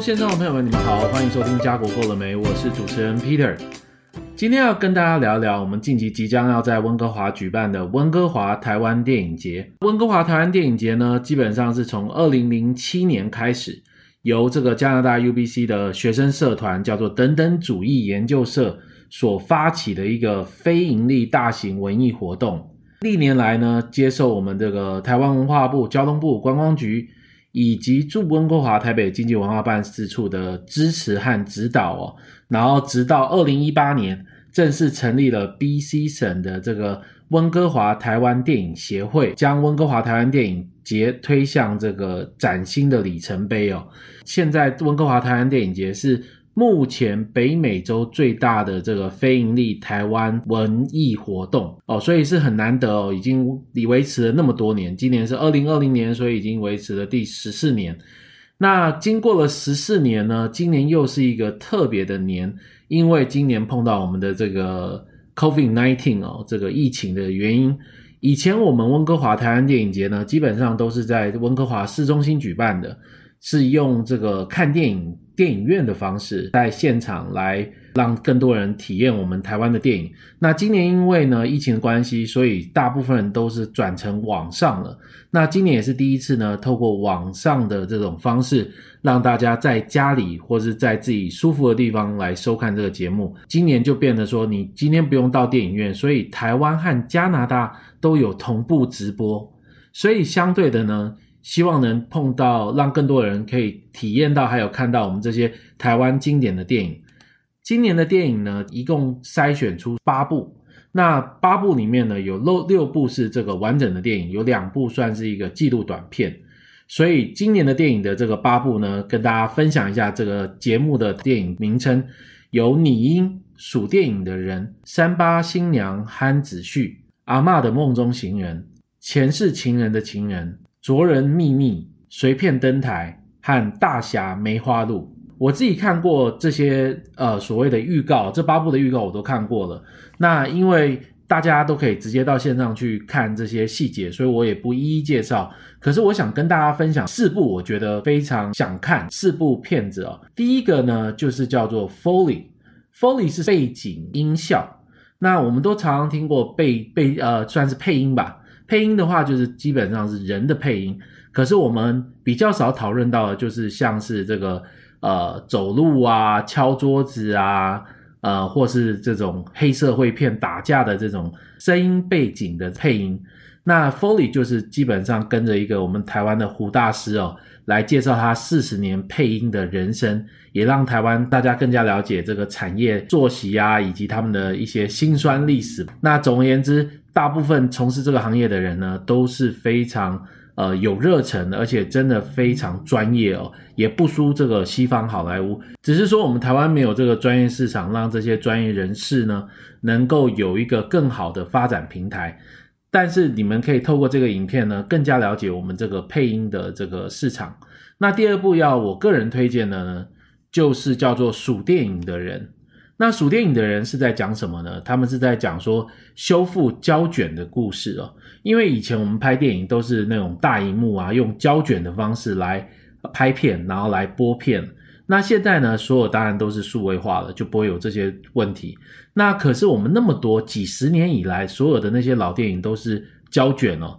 线上的朋友们，你们好，欢迎收听家国够了没？我是主持人 Peter。今天要跟大家聊聊我们近期即将要在温哥华举办的温哥华台湾电影节。温哥华台湾电影节呢，基本上是从二零零七年开始，由这个加拿大 UBC 的学生社团叫做等等主义研究社所发起的一个非营利大型文艺活动。历年来呢，接受我们这个台湾文化部、交通部观光局。以及驻温哥华台北经济文化办事处的支持和指导哦，然后直到二零一八年正式成立了 BC 省的这个温哥华台湾电影协会，将温哥华台湾电影节推向这个崭新的里程碑哦。现在温哥华台湾电影节是。目前北美洲最大的这个非营利台湾文艺活动哦，所以是很难得哦，已经已维持了那么多年，今年是二零二零年，所以已经维持了第十四年。那经过了十四年呢，今年又是一个特别的年，因为今年碰到我们的这个 COVID nineteen 哦，这个疫情的原因。以前我们温哥华台湾电影节呢，基本上都是在温哥华市中心举办的。是用这个看电影电影院的方式，在现场来让更多人体验我们台湾的电影。那今年因为呢疫情的关系，所以大部分人都是转成网上了。那今年也是第一次呢，透过网上的这种方式，让大家在家里或是在自己舒服的地方来收看这个节目。今年就变得说，你今天不用到电影院，所以台湾和加拿大都有同步直播。所以相对的呢。希望能碰到，让更多人可以体验到，还有看到我们这些台湾经典的电影。今年的电影呢，一共筛选出八部。那八部里面呢，有六六部是这个完整的电影，有两部算是一个纪录短片。所以今年的电影的这个八部呢，跟大家分享一下这个节目的电影名称：有拟音、数电影的人、三八新娘憨子婿、阿嬷的梦中情人、前世情人的情人。卓人秘密、随片登台和大侠梅花鹿，我自己看过这些呃所谓的预告，这八部的预告我都看过了。那因为大家都可以直接到线上去看这些细节，所以我也不一一介绍。可是我想跟大家分享四部我觉得非常想看四部片子哦。第一个呢就是叫做 Foley，Foley 是背景音效。那我们都常常听过背背呃算是配音吧。配音的话，就是基本上是人的配音，可是我们比较少讨论到的，就是像是这个呃走路啊、敲桌子啊，呃，或是这种黑社会片打架的这种声音背景的配音。那 Foley 就是基本上跟着一个我们台湾的胡大师哦，来介绍他四十年配音的人生，也让台湾大家更加了解这个产业作息啊，以及他们的一些辛酸历史。那总而言之。大部分从事这个行业的人呢，都是非常呃有热忱的，而且真的非常专业哦，也不输这个西方好莱坞。只是说我们台湾没有这个专业市场，让这些专业人士呢能够有一个更好的发展平台。但是你们可以透过这个影片呢，更加了解我们这个配音的这个市场。那第二部要我个人推荐的呢，就是叫做《数电影的人》。那数电影的人是在讲什么呢？他们是在讲说修复胶卷的故事哦。因为以前我们拍电影都是那种大荧幕啊，用胶卷的方式来拍片，然后来播片。那现在呢，所有当然都是数位化了，就不会有这些问题。那可是我们那么多几十年以来，所有的那些老电影都是胶卷哦。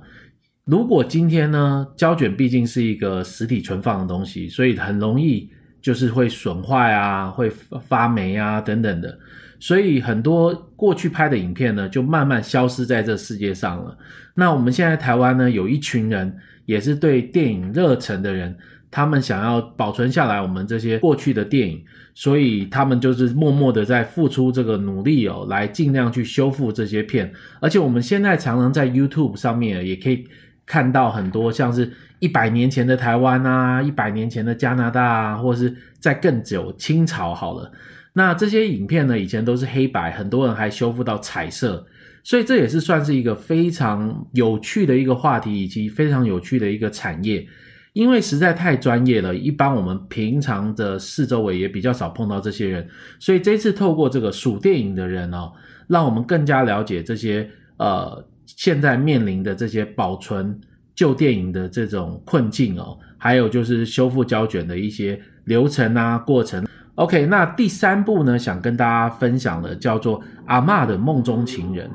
如果今天呢，胶卷毕竟是一个实体存放的东西，所以很容易。就是会损坏啊，会发霉啊等等的，所以很多过去拍的影片呢，就慢慢消失在这世界上了。那我们现在台湾呢，有一群人也是对电影热忱的人，他们想要保存下来我们这些过去的电影，所以他们就是默默的在付出这个努力哦，来尽量去修复这些片。而且我们现在常常在 YouTube 上面也可以看到很多像是。一百年前的台湾啊，一百年前的加拿大啊，或是在更久清朝好了。那这些影片呢，以前都是黑白，很多人还修复到彩色，所以这也是算是一个非常有趣的一个话题，以及非常有趣的一个产业。因为实在太专业了，一般我们平常的四周围也比较少碰到这些人，所以这次透过这个数电影的人哦，让我们更加了解这些呃现在面临的这些保存。旧电影的这种困境哦，还有就是修复胶卷的一些流程啊过程。OK，那第三部呢，想跟大家分享的叫做《阿嬷的梦中情人》。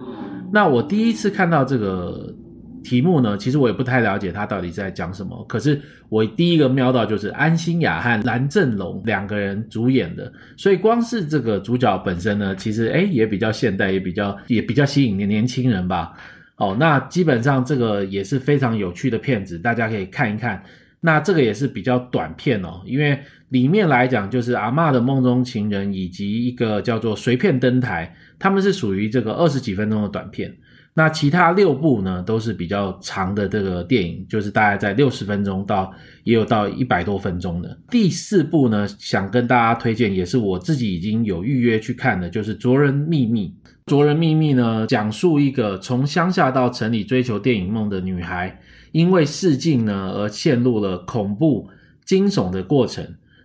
那我第一次看到这个。题目呢，其实我也不太了解他到底在讲什么。可是我第一个瞄到就是安心亚和蓝正龙两个人主演的，所以光是这个主角本身呢，其实诶也比较现代，也比较也比较吸引年年轻人吧。哦，那基本上这个也是非常有趣的片子，大家可以看一看。那这个也是比较短片哦，因为里面来讲就是阿嬷的梦中情人以及一个叫做随便登台，他们是属于这个二十几分钟的短片。那其他六部呢，都是比较长的这个电影，就是大概在六十分钟到也有到一百多分钟的。第四部呢，想跟大家推荐，也是我自己已经有预约去看的，就是《卓人秘密》。《卓人秘密》呢，讲述一个从乡下到城里追求电影梦的女孩，因为试镜呢而陷入了恐怖惊悚的过程。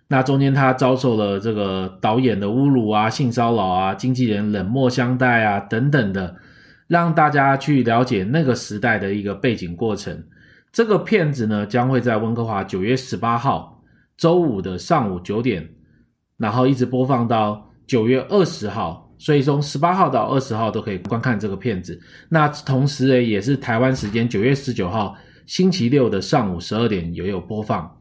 那中间她遭受了这个导演的侮辱啊、性骚扰啊、经纪人冷漠相待啊等等的。让大家去了解那个时代的一个背景过程。这个片子呢，将会在温哥华九月十八号周五的上午九点，然后一直播放到九月二十号，所以从十八号到二十号都可以观看这个片子。那同时呢，也是台湾时间九月十九号星期六的上午十二点也有播放。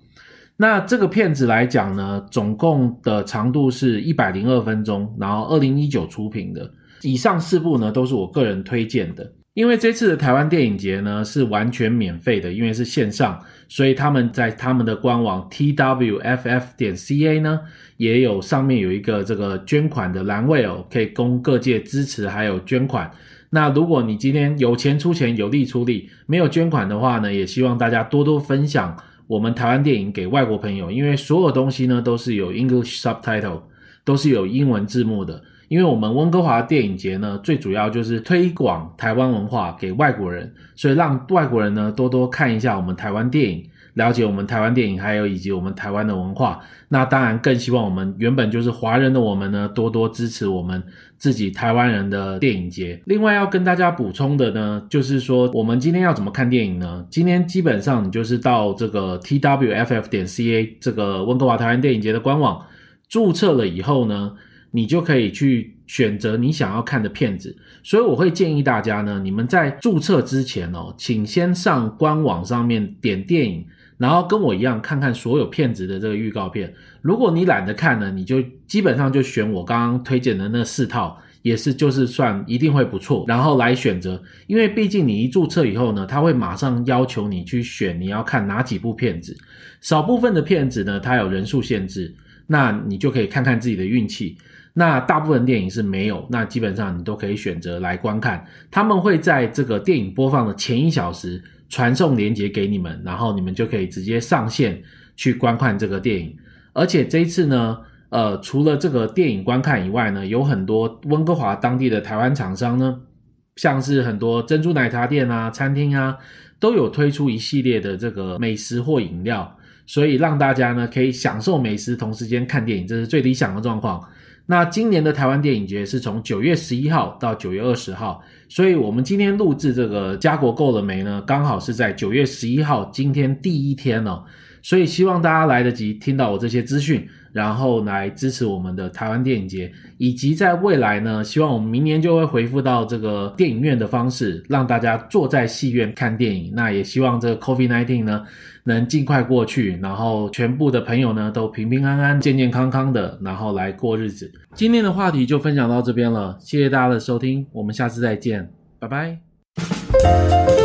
那这个片子来讲呢，总共的长度是一百零二分钟，然后二零一九出品的。以上四部呢，都是我个人推荐的。因为这次的台湾电影节呢，是完全免费的，因为是线上，所以他们在他们的官网 twff 点 ca 呢，也有上面有一个这个捐款的栏位哦，可以供各界支持，还有捐款。那如果你今天有钱出钱，有力出力，没有捐款的话呢，也希望大家多多分享我们台湾电影给外国朋友，因为所有东西呢都是有 English subtitle，都是有英文字幕的。因为我们温哥华电影节呢，最主要就是推广台湾文化给外国人，所以让外国人呢多多看一下我们台湾电影，了解我们台湾电影，还有以及我们台湾的文化。那当然更希望我们原本就是华人的我们呢，多多支持我们自己台湾人的电影节。另外要跟大家补充的呢，就是说我们今天要怎么看电影呢？今天基本上你就是到这个 twff 点 ca 这个温哥华台湾电影节的官网注册了以后呢，你就可以去选择你想要看的片子，所以我会建议大家呢，你们在注册之前哦，请先上官网上面点电影，然后跟我一样看看所有片子的这个预告片。如果你懒得看呢，你就基本上就选我刚刚推荐的那四套，也是就是算一定会不错，然后来选择。因为毕竟你一注册以后呢，他会马上要求你去选你要看哪几部片子，少部分的片子呢，它有人数限制，那你就可以看看自己的运气。那大部分电影是没有，那基本上你都可以选择来观看。他们会在这个电影播放的前一小时传送链接给你们，然后你们就可以直接上线去观看这个电影。而且这一次呢，呃，除了这个电影观看以外呢，有很多温哥华当地的台湾厂商呢，像是很多珍珠奶茶店啊、餐厅啊，都有推出一系列的这个美食或饮料，所以让大家呢可以享受美食，同时间看电影，这是最理想的状况。那今年的台湾电影节是从九月十一号到九月二十号，所以我们今天录制这个家国够了没呢？刚好是在九月十一号，今天第一天哦，所以希望大家来得及听到我这些资讯，然后来支持我们的台湾电影节，以及在未来呢，希望我们明年就会恢复到这个电影院的方式，让大家坐在戏院看电影。那也希望这个 COVID-19 呢，能尽快过去，然后全部的朋友呢都平平安安、健健康康的，然后来过日子。今天的话题就分享到这边了，谢谢大家的收听，我们下次再见，拜拜。